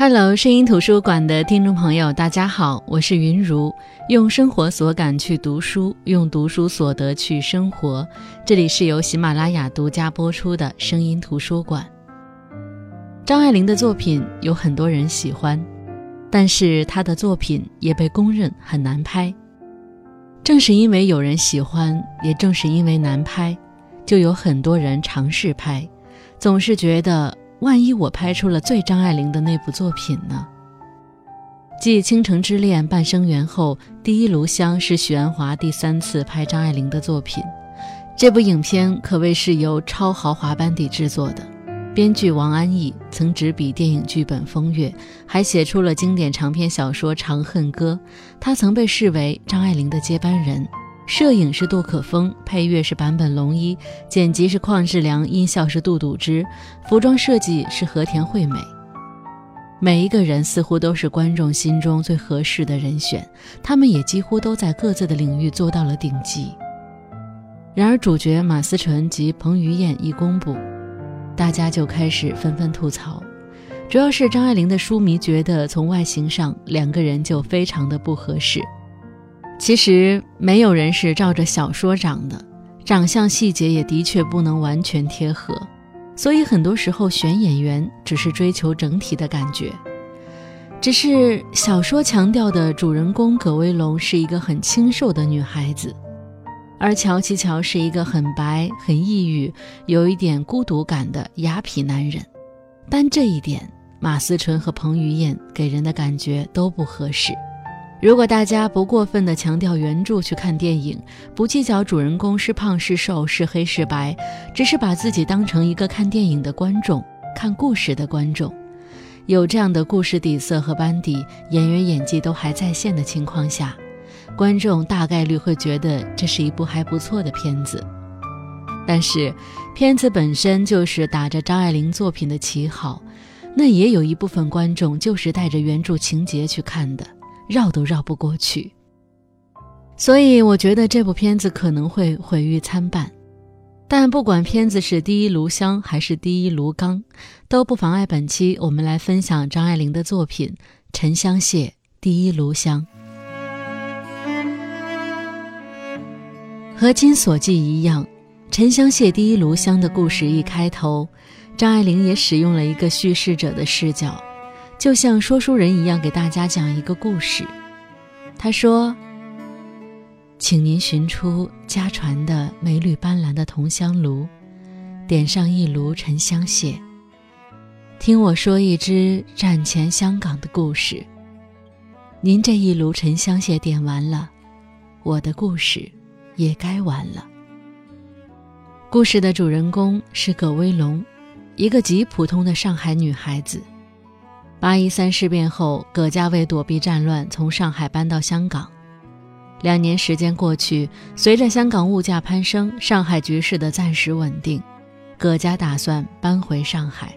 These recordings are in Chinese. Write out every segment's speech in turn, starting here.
Hello，声音图书馆的听众朋友，大家好，我是云如，用生活所感去读书，用读书所得去生活。这里是由喜马拉雅独家播出的声音图书馆。张爱玲的作品有很多人喜欢，但是她的作品也被公认很难拍。正是因为有人喜欢，也正是因为难拍，就有很多人尝试拍，总是觉得。万一我拍出了最张爱玲的那部作品呢？继《倾城之恋》《半生缘》后，《第一炉香》是许鞍华第三次拍张爱玲的作品。这部影片可谓是由超豪华班底制作的，编剧王安忆曾执笔电影剧本《风月》，还写出了经典长篇小说《长恨歌》。他曾被视为张爱玲的接班人。摄影是杜可风，配乐是坂本龙一，剪辑是邝志良，音效是杜笃之，服装设计是和田惠美。每一个人似乎都是观众心中最合适的人选，他们也几乎都在各自的领域做到了顶级。然而，主角马思纯及彭于晏一公布，大家就开始纷纷吐槽，主要是张爱玲的书迷觉得从外形上两个人就非常的不合适。其实没有人是照着小说长的，长相细节也的确不能完全贴合，所以很多时候选演员只是追求整体的感觉。只是小说强调的主人公葛薇龙是一个很清瘦的女孩子，而乔其乔是一个很白、很抑郁、有一点孤独感的雅痞男人。但这一点，马思纯和彭于晏给人的感觉都不合适。如果大家不过分的强调原著去看电影，不计较主人公是胖是瘦是黑是白，只是把自己当成一个看电影的观众、看故事的观众，有这样的故事底色和班底，演员演技都还在线的情况下，观众大概率会觉得这是一部还不错的片子。但是，片子本身就是打着张爱玲作品的旗号，那也有一部分观众就是带着原著情节去看的。绕都绕不过去，所以我觉得这部片子可能会毁誉参半。但不管片子是第一炉香还是第一炉钢，都不妨碍本期我们来分享张爱玲的作品《沉香屑第一炉香》。和《金锁记》一样，《沉香屑第一炉香》的故事一开头，张爱玲也使用了一个叙事者的视角。就像说书人一样，给大家讲一个故事。他说：“请您寻出家传的美绿斑斓的铜香炉，点上一炉沉香屑，听我说一支战前香港的故事。您这一炉沉香屑点完了，我的故事也该完了。”故事的主人公是葛威龙，一个极普通的上海女孩子。八一三事变后，葛家为躲避战乱，从上海搬到香港。两年时间过去，随着香港物价攀升，上海局势的暂时稳定，葛家打算搬回上海。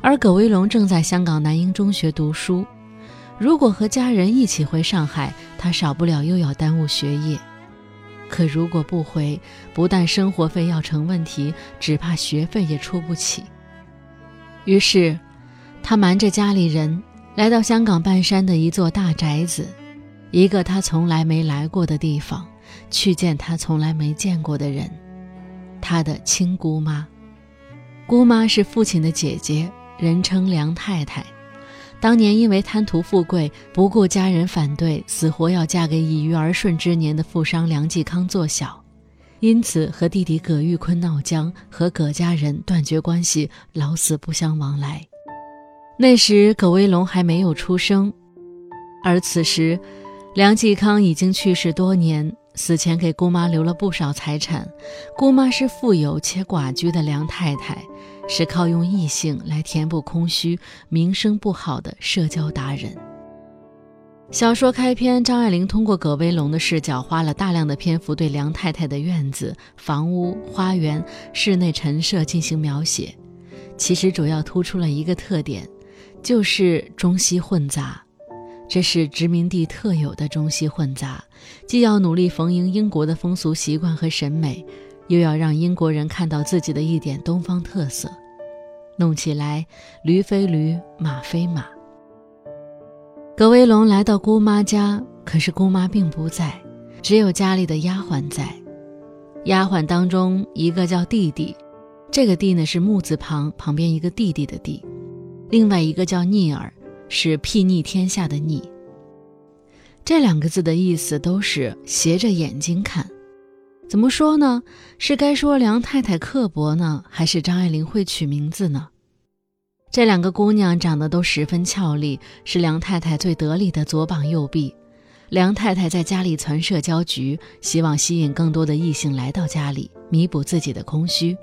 而葛威龙正在香港南英中学读书，如果和家人一起回上海，他少不了又要耽误学业。可如果不回，不但生活费要成问题，只怕学费也出不起。于是。他瞒着家里人，来到香港半山的一座大宅子，一个他从来没来过的地方，去见他从来没见过的人，他的亲姑妈。姑妈是父亲的姐姐，人称梁太太。当年因为贪图富贵，不顾家人反对，死活要嫁给已于儿顺之年的富商梁继康做小，因此和弟弟葛玉坤闹僵，和葛家人断绝关系，老死不相往来。那时葛威龙还没有出生，而此时，梁继康已经去世多年，死前给姑妈留了不少财产。姑妈是富有且寡居的梁太太，是靠用异性来填补空虚、名声不好的社交达人。小说开篇，张爱玲通过葛威龙的视角，花了大量的篇幅对梁太太的院子、房屋、花园、室内陈设进行描写，其实主要突出了一个特点。就是中西混杂，这是殖民地特有的中西混杂，既要努力逢迎英国的风俗习惯和审美，又要让英国人看到自己的一点东方特色。弄起来驴非驴，马非马。葛威龙来到姑妈家，可是姑妈并不在，只有家里的丫鬟在。丫鬟当中一个叫弟弟，这个弟呢是木字旁，旁边一个弟弟的弟；另外一个叫逆耳，是睥睨天下的睨。这两个字的意思都是斜着眼睛看。怎么说呢？是该说梁太太刻薄呢，还是张爱玲会取名字呢？这两个姑娘长得都十分俏丽，是梁太太最得力的左膀右臂。梁太太在家里传社交局，希望吸引更多的异性来到家里，弥补自己的空虚。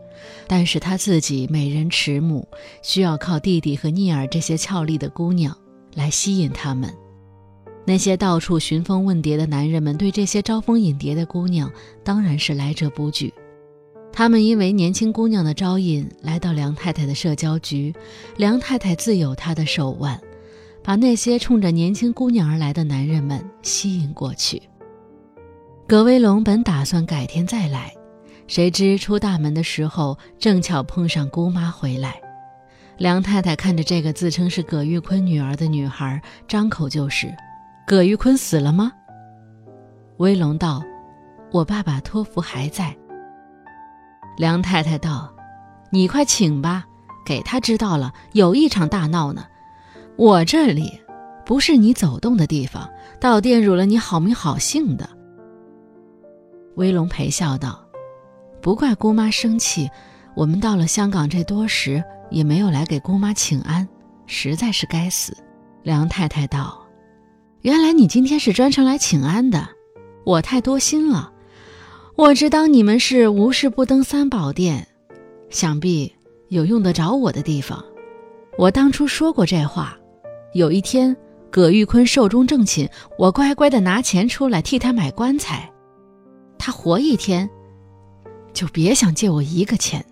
但是她自己美人迟暮，需要靠弟弟和逆儿这些俏丽的姑娘来吸引他们。那些到处寻风问蝶的男人们，对这些招蜂引蝶的姑娘当然是来者不拒。他们因为年轻姑娘的招引，来到梁太太的社交局，梁太太自有她的手腕。把那些冲着年轻姑娘而来的男人们吸引过去。葛威龙本打算改天再来，谁知出大门的时候正巧碰上姑妈回来。梁太太看着这个自称是葛玉坤女儿的女孩，张口就是：“葛玉坤死了吗？”威龙道：“我爸爸托福还在。”梁太太道：“你快请吧，给他知道了，有一场大闹呢。”我这里不是你走动的地方，到店辱了你好名好姓的。威龙陪笑道：“不怪姑妈生气，我们到了香港这多时，也没有来给姑妈请安，实在是该死。”梁太太道：“原来你今天是专程来请安的，我太多心了。我只当你们是无事不登三宝殿，想必有用得着我的地方。我当初说过这话。”有一天，葛玉坤寿终正寝，我乖乖的拿钱出来替他买棺材。他活一天，就别想借我一个钱。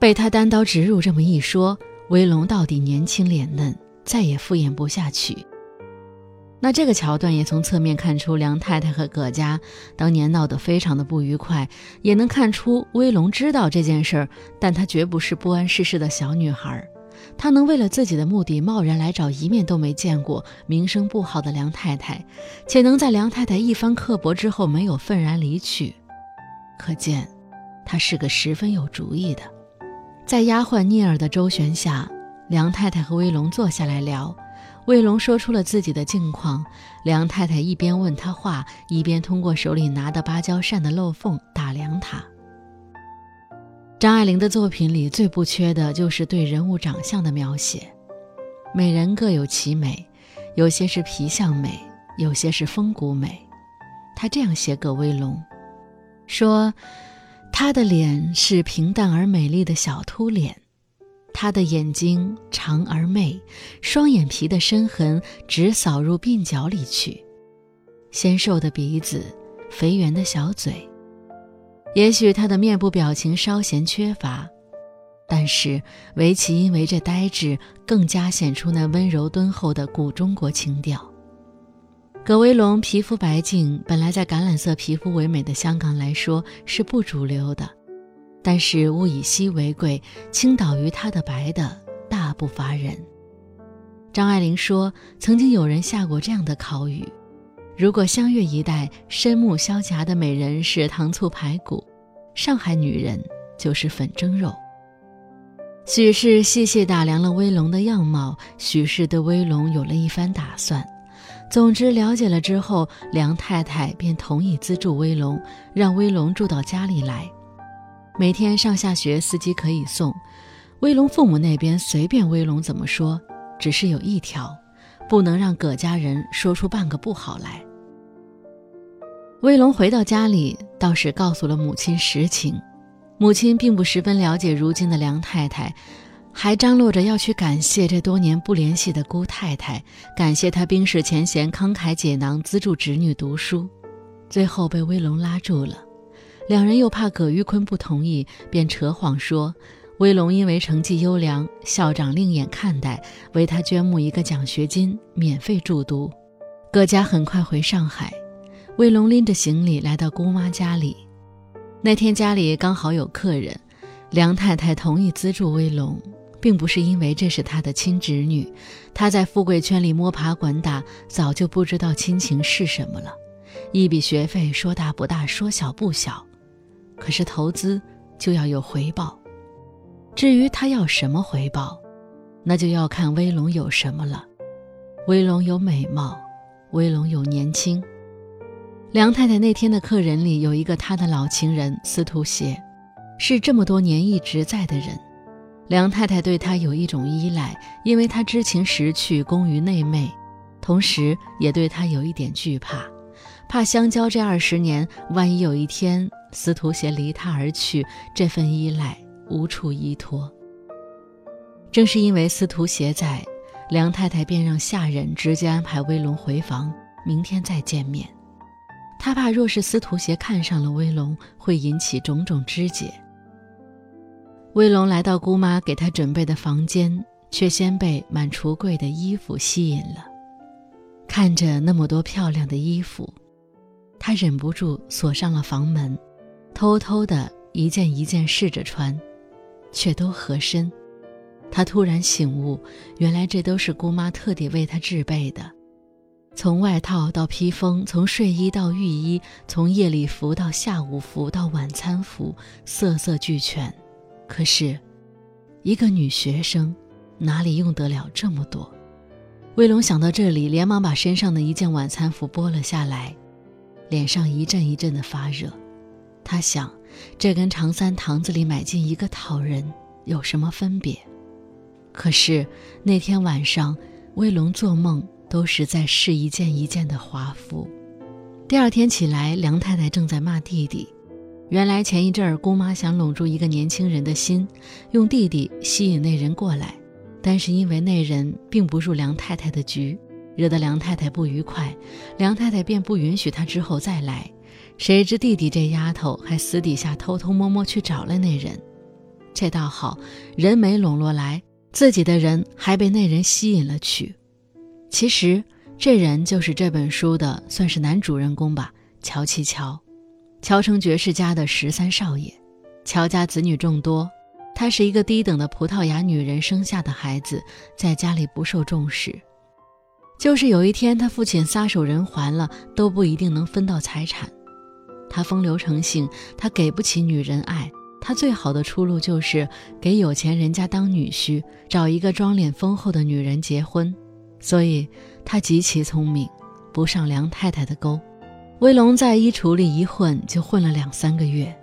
被他单刀直入这么一说，威龙到底年轻脸嫩，再也敷衍不下去。那这个桥段也从侧面看出梁太太和葛家当年闹得非常的不愉快，也能看出威龙知道这件事儿，但他绝不是不谙世事的小女孩儿。他能为了自己的目的贸然来找一面都没见过、名声不好的梁太太，且能在梁太太一番刻薄之后没有愤然离去，可见他是个十分有主意的。在丫鬟聂耳的周旋下，梁太太和威龙坐下来聊。威龙说出了自己的境况，梁太太一边问他话，一边通过手里拿的芭蕉扇的漏缝打量他。张爱玲的作品里最不缺的就是对人物长相的描写，美人各有其美，有些是皮相美，有些是风骨美。她这样写葛威龙，说：“她的脸是平淡而美丽的小凸脸，她的眼睛长而媚，双眼皮的深痕直扫入鬓角里去，纤瘦的鼻子，肥圆的小嘴。”也许他的面部表情稍显缺乏，但是围棋因为这呆滞，更加显出那温柔敦厚的古中国情调。葛威龙皮肤白净，本来在橄榄色皮肤为美的香港来说是不主流的，但是物以稀为贵，倾倒于他的白的大不乏人。张爱玲说，曾经有人下过这样的考语。如果湘粤一带深目萧颊的美人是糖醋排骨，上海女人就是粉蒸肉。许氏细细打量了威龙的样貌，许氏对威龙有了一番打算。总之，了解了之后，梁太太便同意资助威龙，让威龙住到家里来，每天上下学司机可以送。威龙父母那边随便威龙怎么说，只是有一条，不能让葛家人说出半个不好来。威龙回到家里，倒是告诉了母亲实情。母亲并不十分了解如今的梁太太，还张罗着要去感谢这多年不联系的姑太太，感谢她冰释前嫌、慷慨解囊，资助侄女读书。最后被威龙拉住了，两人又怕葛玉坤不同意，便扯谎说威龙因为成绩优良，校长另眼看待，为他捐募一个奖学金，免费助读。葛家很快回上海。威龙拎着行李来到姑妈家里，那天家里刚好有客人，梁太太同意资助威龙，并不是因为这是她的亲侄女，她在富贵圈里摸爬滚打，早就不知道亲情是什么了。一笔学费说大不大，说小不小，可是投资就要有回报。至于他要什么回报，那就要看威龙有什么了。威龙有美貌，威龙有年轻。梁太太那天的客人里有一个她的老情人司徒协。是这么多年一直在的人，梁太太对他有一种依赖，因为他知情识趣，功于内媚，同时也对他有一点惧怕，怕相交这二十年，万一有一天司徒协离他而去，这份依赖无处依托。正是因为司徒协在，梁太太便让下人直接安排威龙回房，明天再见面。他怕若是司徒协看上了威龙，会引起种种枝节。威龙来到姑妈给他准备的房间，却先被满橱柜的衣服吸引了。看着那么多漂亮的衣服，他忍不住锁上了房门，偷偷的一件一件试着穿，却都合身。他突然醒悟，原来这都是姑妈特地为他制备的，从外套到披风，从睡衣到浴衣，从夜礼服到下午服到晚餐服，色色俱全。可是，一个女学生哪里用得了这么多？威龙想到这里，连忙把身上的一件晚餐服剥了下来，脸上一阵一阵的发热。他想，这跟长三堂子里买进一个讨人有什么分别？可是那天晚上，威龙做梦都是在试一件一件的华服。第二天起来，梁太太正在骂弟弟。原来前一阵儿，姑妈想笼住一个年轻人的心，用弟弟吸引那人过来，但是因为那人并不入梁太太的局，惹得梁太太不愉快，梁太太便不允许他之后再来。谁知弟弟这丫头还私底下偷偷摸摸去找了那人，这倒好，人没笼络来，自己的人还被那人吸引了去。其实这人就是这本书的，算是男主人公吧，乔其乔。乔成爵士家的十三少爷，乔家子女众多，他是一个低等的葡萄牙女人生下的孩子，在家里不受重视。就是有一天他父亲撒手人寰了，都不一定能分到财产。他风流成性，他给不起女人爱，他最好的出路就是给有钱人家当女婿，找一个装脸丰厚的女人结婚。所以他极其聪明，不上梁太太的钩。威龙在衣橱里一混就混了两三个月，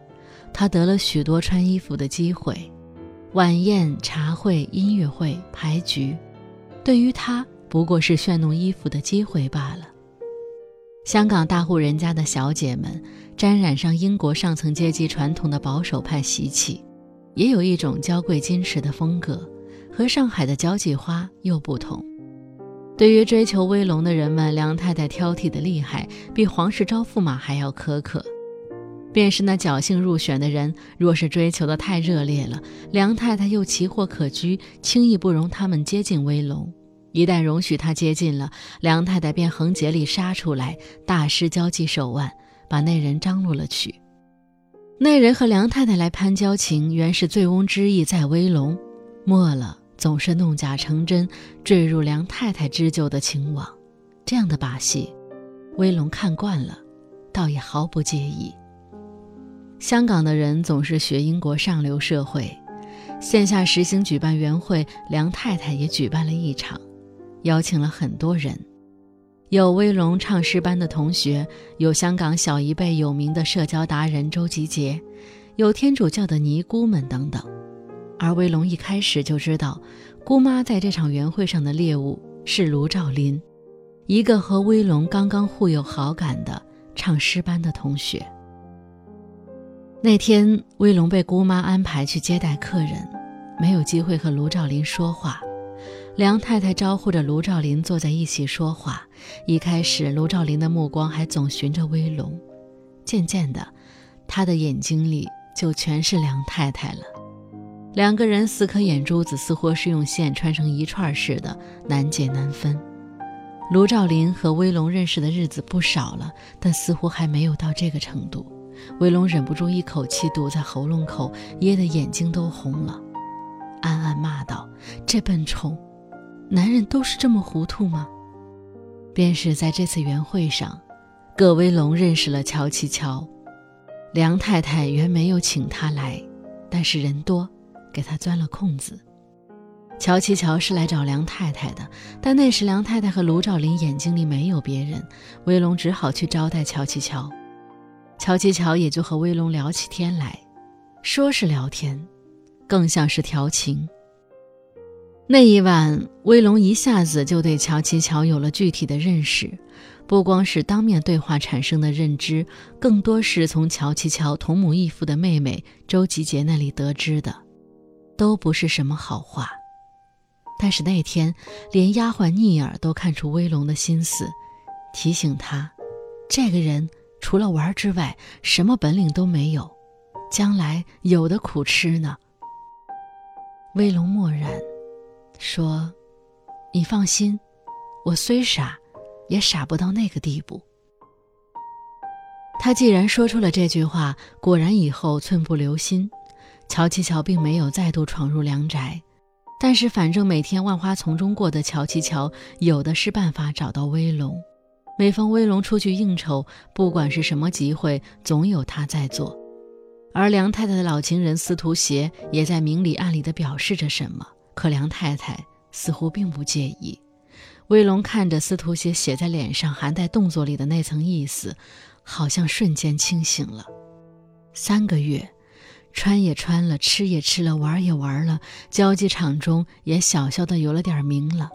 他得了许多穿衣服的机会，晚宴、茶会、音乐会、牌局，对于他不过是炫弄衣服的机会罢了。香港大户人家的小姐们沾染上英国上层阶级传统的保守派习气，也有一种娇贵矜持的风格，和上海的交际花又不同。对于追求威龙的人们，梁太太挑剔的厉害，比皇室招驸马还要苛刻。便是那侥幸入选的人，若是追求的太热烈了，梁太太又奇货可居，轻易不容他们接近威龙。一旦容许他接近了，梁太太便横竭力杀出来，大施交际手腕，把那人张罗了去。那人和梁太太来攀交情，原是醉翁之意在威龙，末了。总是弄假成真，坠入梁太太织就的情网，这样的把戏，威龙看惯了，倒也毫不介意。香港的人总是学英国上流社会，线下实行举办园会，梁太太也举办了一场，邀请了很多人，有威龙唱诗班的同学，有香港小一辈有名的社交达人周吉杰，有天主教的尼姑们等等。而威龙一开始就知道，姑妈在这场园会上的猎物是卢兆林，一个和威龙刚刚互有好感的唱诗班的同学。那天，威龙被姑妈安排去接待客人，没有机会和卢兆林说话。梁太太招呼着卢兆林坐在一起说话。一开始，卢兆林的目光还总寻着威龙，渐渐的，他的眼睛里就全是梁太太了。两个人四颗眼珠子似乎是用线穿成一串似的，难解难分。卢兆林和威龙认识的日子不少了，但似乎还没有到这个程度。威龙忍不住一口气堵在喉咙口，噎得眼睛都红了，暗暗骂道：“这笨虫，男人都是这么糊涂吗？”便是在这次圆会上，葛威龙认识了乔七乔。梁太太原没有请他来，但是人多，给他钻了空子。乔琪乔是来找梁太太的，但那时梁太太和卢兆林眼睛里没有别人，威龙只好去招待乔琪乔。乔琪乔也就和威龙聊起天来，说是聊天，更像是调情。那一晚，威龙一下子就对乔琪乔有了具体的认识，不光是当面对话产生的认知，更多是从乔琪乔同母异父的妹妹周吉杰那里得知的，都不是什么好话。但是那天，连丫鬟逆儿都看出威龙的心思，提醒他，这个人除了玩之外，什么本领都没有，将来有的苦吃呢。威龙默然。说：“你放心，我虽傻，也傻不到那个地步。”他既然说出了这句话，果然以后寸步留心。乔七乔并没有再度闯入梁宅，但是反正每天万花丛中过的乔七乔，有的是办法找到威龙。每逢威龙出去应酬，不管是什么集会，总有他在做。而梁太太的老情人司徒协也在明里暗里的表示着什么。可梁太太似乎并不介意。威龙看着司徒写写在脸上，含在动作里的那层意思，好像瞬间清醒了。三个月，穿也穿了，吃也吃了，玩也玩了，交际场中也小小的有了点名了。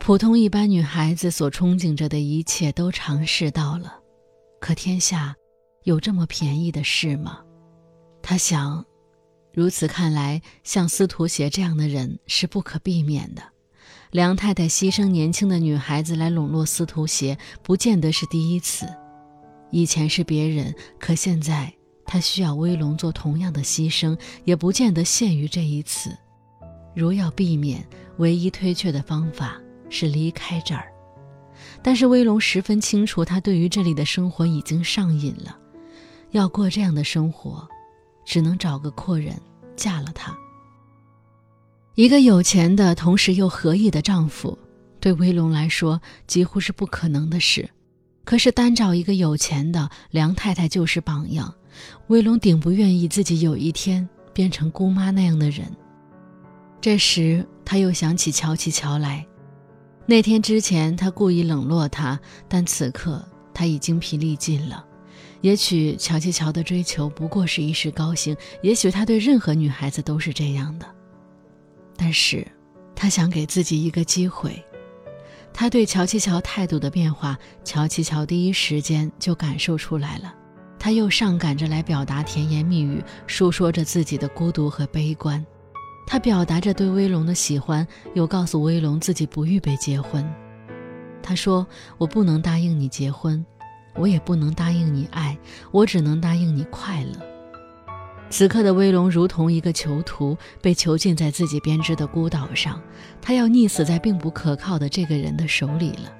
普通一般女孩子所憧憬着的一切都尝试到了。可天下有这么便宜的事吗？他想。如此看来，像司徒协这样的人是不可避免的。梁太太牺牲年轻的女孩子来笼络司徒协，不见得是第一次。以前是别人，可现在她需要威龙做同样的牺牲，也不见得限于这一次。如要避免，唯一推却的方法是离开这儿。但是威龙十分清楚，他对于这里的生活已经上瘾了。要过这样的生活，只能找个阔人。嫁了他，一个有钱的同时又合意的丈夫，对威龙来说几乎是不可能的事。可是单找一个有钱的梁太太就是榜样，威龙顶不愿意自己有一天变成姑妈那样的人。这时他又想起乔七乔来，那天之前他故意冷落他，但此刻他已精疲力尽了。也许乔七乔的追求不过是一时高兴，也许他对任何女孩子都是这样的。但是，他想给自己一个机会。他对乔七乔态度的变化，乔七乔第一时间就感受出来了。他又上赶着来表达甜言蜜语，述说着自己的孤独和悲观。他表达着对威龙的喜欢，又告诉威龙自己不预备结婚。他说：“我不能答应你结婚。”我也不能答应你爱，我只能答应你快乐。此刻的威龙如同一个囚徒，被囚禁在自己编织的孤岛上，他要溺死在并不可靠的这个人的手里了。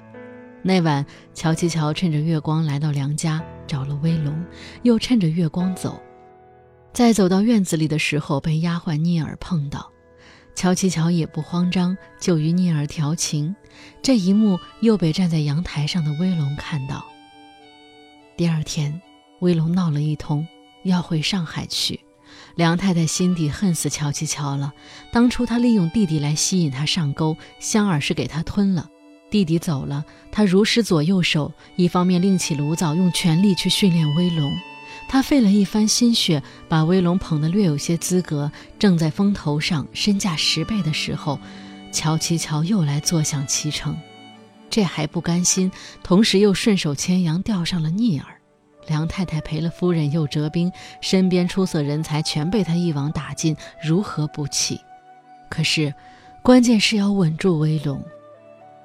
那晚，乔七乔趁着月光来到梁家，找了威龙，又趁着月光走。在走到院子里的时候，被丫鬟聂儿碰到，乔七乔也不慌张，就与聂儿调情。这一幕又被站在阳台上的威龙看到。第二天，威龙闹了一通，要回上海去。梁太太心底恨死乔七乔了。当初她利用弟弟来吸引他上钩，香儿是给他吞了。弟弟走了，他如失左右手，一方面另起炉灶，用全力去训练威龙。他费了一番心血，把威龙捧得略有些资格，正在风头上，身价十倍的时候，乔七乔又来坐享其成。这还不甘心，同时又顺手牵羊钓上了逆儿。梁太太赔了夫人又折兵，身边出色人才全被他一网打尽，如何不气？可是，关键是要稳住威龙。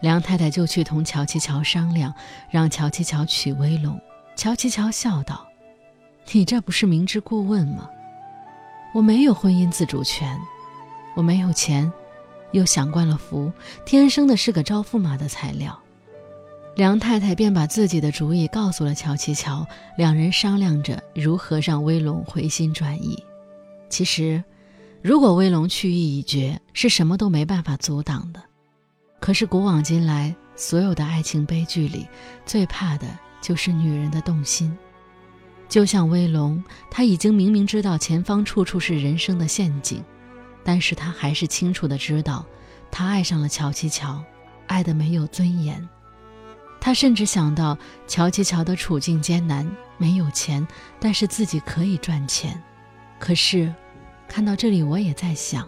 梁太太就去同乔七乔商量，让乔七乔娶威龙。乔七乔笑道：“你这不是明知故问吗？我没有婚姻自主权，我没有钱。”又享惯了福，天生的是个招驸马的材料。梁太太便把自己的主意告诉了乔七乔，两人商量着如何让威龙回心转意。其实，如果威龙去意已决，是什么都没办法阻挡的。可是古往今来，所有的爱情悲剧里，最怕的就是女人的动心。就像威龙，他已经明明知道前方处处是人生的陷阱，但是他还是清楚的知道，他爱上了乔琪乔，爱的没有尊严。他甚至想到乔琪乔的处境艰难，没有钱，但是自己可以赚钱。可是，看到这里，我也在想，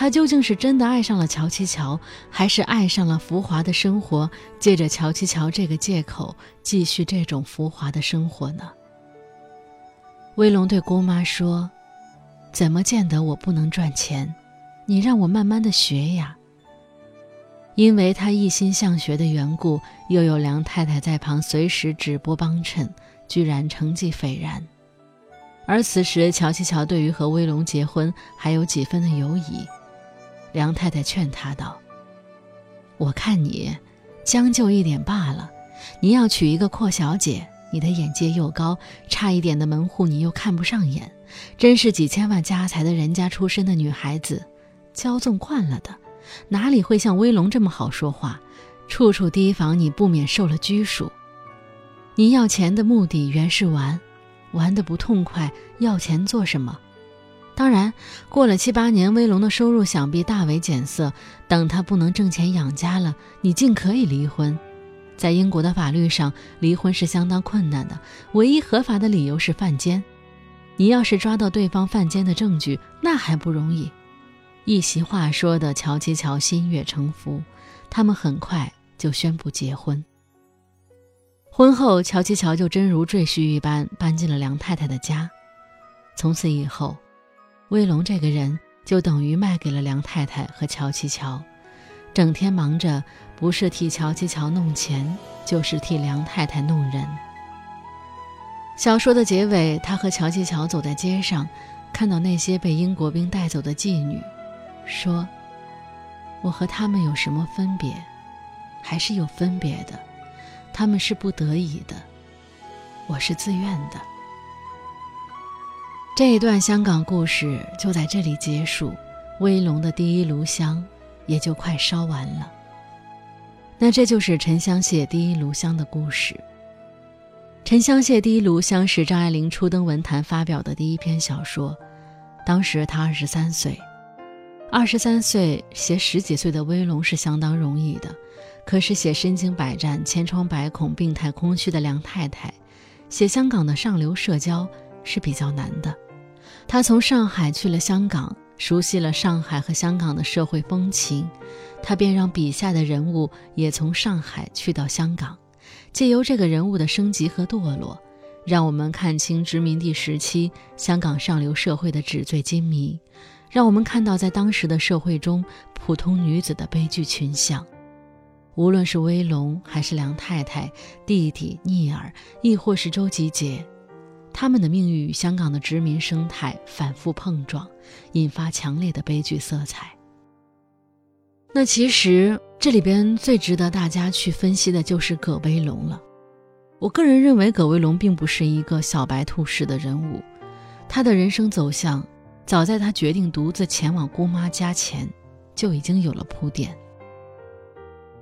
他究竟是真的爱上了乔七乔，还是爱上了浮华的生活，借着乔七乔这个借口继续这种浮华的生活呢？威龙对姑妈说：“怎么见得我不能赚钱？你让我慢慢的学呀。”因为他一心向学的缘故，又有梁太太在旁随时指拨帮衬，居然成绩斐然。而此时乔七乔对于和威龙结婚还有几分的犹疑，梁太太劝他道：“我看你将就一点罢了，你要娶一个阔小姐。”你的眼界又高，差一点的门户你又看不上眼，真是几千万家财的人家出身的女孩子，骄纵惯了的，哪里会像威龙这么好说话？处处提防你，不免受了拘束。你要钱的目的原是玩，玩得不痛快，要钱做什么？当然，过了七八年，威龙的收入想必大为减色，等他不能挣钱养家了，你尽可以离婚。在英国的法律上，离婚是相当困难的，唯一合法的理由是犯奸。你要是抓到对方犯奸的证据，那还不容易？一席话说的乔七乔心悦诚服，他们很快就宣布结婚。婚后，乔七乔就真如赘婿一般搬进了梁太太的家。从此以后，威龙这个人就等于卖给了梁太太和乔七乔。整天忙着，不是替乔七乔弄钱，就是替梁太太弄人。小说的结尾，他和乔七乔走在街上，看到那些被英国兵带走的妓女，说：“我和他们有什么分别？还是有分别的。他们是不得已的，我是自愿的。”这一段香港故事就在这里结束。威龙的第一炉香。也就快烧完了。那这就是沉香屑第一炉香的故事。沉香屑第一炉香是张爱玲初登文坛发表的第一篇小说，当时她二十三岁。二十三岁写十几岁的威龙是相当容易的，可是写身经百战、千疮百孔、病态空虚的梁太太，写香港的上流社交是比较难的。他从上海去了香港。熟悉了上海和香港的社会风情，他便让笔下的人物也从上海去到香港，借由这个人物的升级和堕落，让我们看清殖民地时期香港上流社会的纸醉金迷，让我们看到在当时的社会中普通女子的悲剧群像。无论是威龙，还是梁太太、弟弟聂耳，亦或是周吉杰。他们的命运与香港的殖民生态反复碰撞，引发强烈的悲剧色彩。那其实这里边最值得大家去分析的就是葛威龙了。我个人认为，葛威龙并不是一个小白兔式的人物，他的人生走向早在他决定独自前往姑妈家前就已经有了铺垫。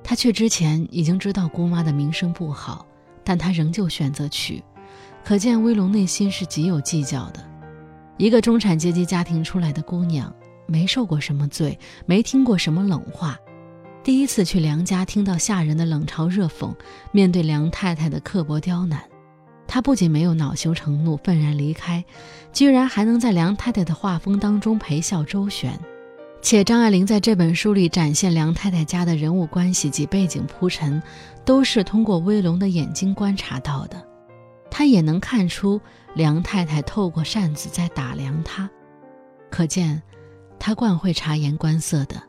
他去之前已经知道姑妈的名声不好，但他仍旧选择去。可见威龙内心是极有计较的。一个中产阶级家庭出来的姑娘，没受过什么罪，没听过什么冷话，第一次去梁家，听到下人的冷嘲热讽，面对梁太太的刻薄刁难，她不仅没有恼羞成怒，愤然离开，居然还能在梁太太的画风当中陪笑周旋。且张爱玲在这本书里展现梁太太家的人物关系及背景铺陈，都是通过威龙的眼睛观察到的。他也能看出梁太太透过扇子在打量他，可见他惯会察言观色的。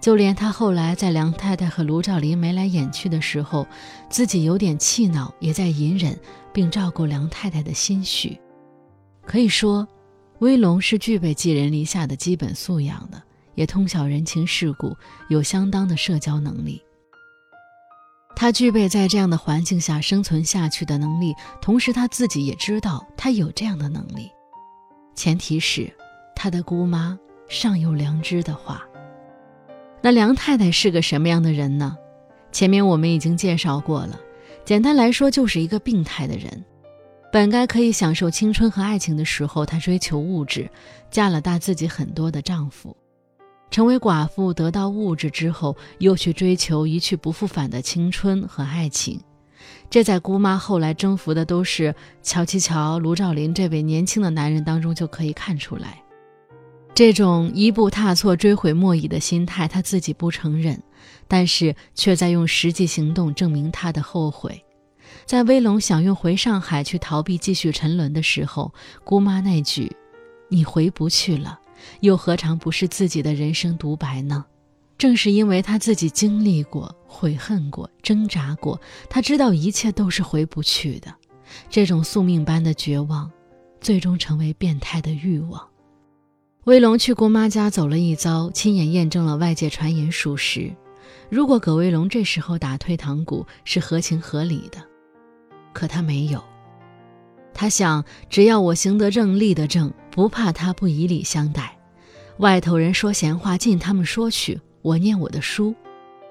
就连他后来在梁太太和卢照邻眉来眼去的时候，自己有点气恼，也在隐忍并照顾梁太太的心绪。可以说，威龙是具备寄人篱下的基本素养的，也通晓人情世故，有相当的社交能力。他具备在这样的环境下生存下去的能力，同时他自己也知道他有这样的能力，前提是他的姑妈尚有良知的话。那梁太太是个什么样的人呢？前面我们已经介绍过了，简单来说就是一个病态的人。本该可以享受青春和爱情的时候，她追求物质，嫁了大自己很多的丈夫。成为寡妇，得到物质之后，又去追求一去不复返的青春和爱情。这在姑妈后来征服的都是乔其乔、卢兆林这位年轻的男人当中就可以看出来。这种一步踏错、追悔莫已的心态，她自己不承认，但是却在用实际行动证明她的后悔。在威龙想用回上海去逃避继续沉沦的时候，姑妈那句“你回不去了”。又何尝不是自己的人生独白呢？正是因为他自己经历过、悔恨过、挣扎过，他知道一切都是回不去的。这种宿命般的绝望，最终成为变态的欲望。威龙去姑妈家走了一遭，亲眼验证了外界传言属实。如果葛威龙这时候打退堂鼓是合情合理的，可他没有。他想，只要我行得正、立得正，不怕他不以礼相待。外头人说闲话，尽他们说去。我念我的书，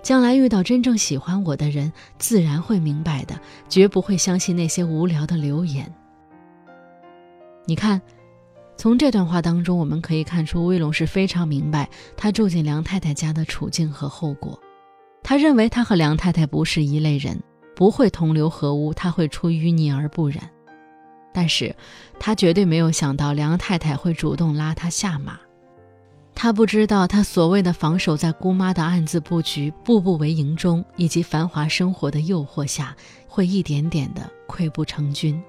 将来遇到真正喜欢我的人，自然会明白的，绝不会相信那些无聊的流言。你看，从这段话当中，我们可以看出威龙是非常明白他住进梁太太家的处境和后果。他认为他和梁太太不是一类人，不会同流合污，他会出淤泥而不染。但是，他绝对没有想到梁太太会主动拉他下马。他不知道，他所谓的防守在姑妈的暗自布局、步步为营中，以及繁华生活的诱惑下，会一点点的溃不成军。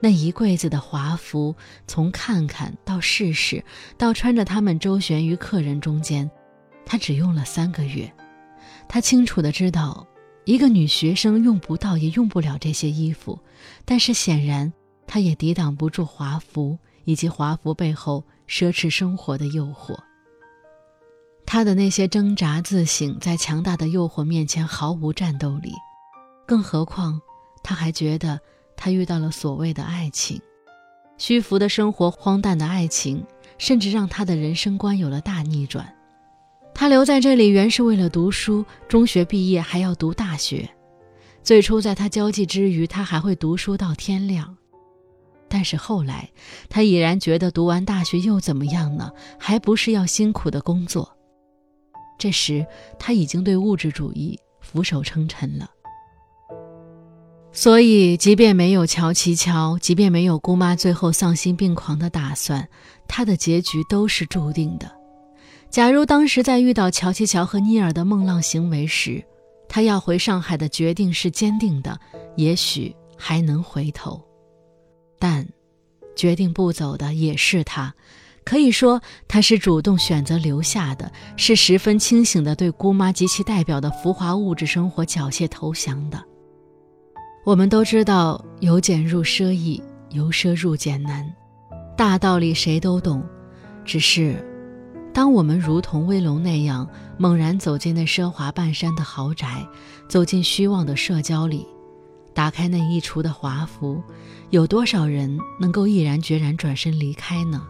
那一柜子的华服，从看看到试试，到穿着它们周旋于客人中间，他只用了三个月。他清楚的知道，一个女学生用不到也用不了这些衣服，但是显然。他也抵挡不住华服以及华服背后奢侈生活的诱惑。他的那些挣扎自省，在强大的诱惑面前毫无战斗力。更何况，他还觉得他遇到了所谓的爱情，虚浮的生活、荒诞的爱情，甚至让他的人生观有了大逆转。他留在这里原是为了读书，中学毕业还要读大学。最初在他交际之余，他还会读书到天亮。但是后来，他已然觉得读完大学又怎么样呢？还不是要辛苦的工作。这时，他已经对物质主义俯首称臣了。所以，即便没有乔琪乔，即便没有姑妈最后丧心病狂的打算，他的结局都是注定的。假如当时在遇到乔琪乔和尼尔的梦浪行为时，他要回上海的决定是坚定的，也许还能回头。但，决定不走的也是他，可以说他是主动选择留下的，是十分清醒的对姑妈及其代表的浮华物质生活缴械投降的。我们都知道，由俭入奢易，由奢入俭难，大道理谁都懂。只是，当我们如同威龙那样猛然走进那奢华半山的豪宅，走进虚妄的社交里。打开那一橱的华服，有多少人能够毅然决然转身离开呢？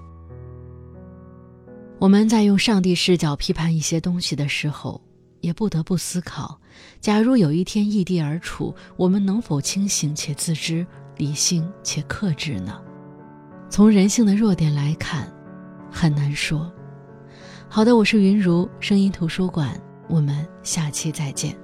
我们在用上帝视角批判一些东西的时候，也不得不思考：假如有一天异地而处，我们能否清醒且自知、理性且克制呢？从人性的弱点来看，很难说。好的，我是云如声音图书馆，我们下期再见。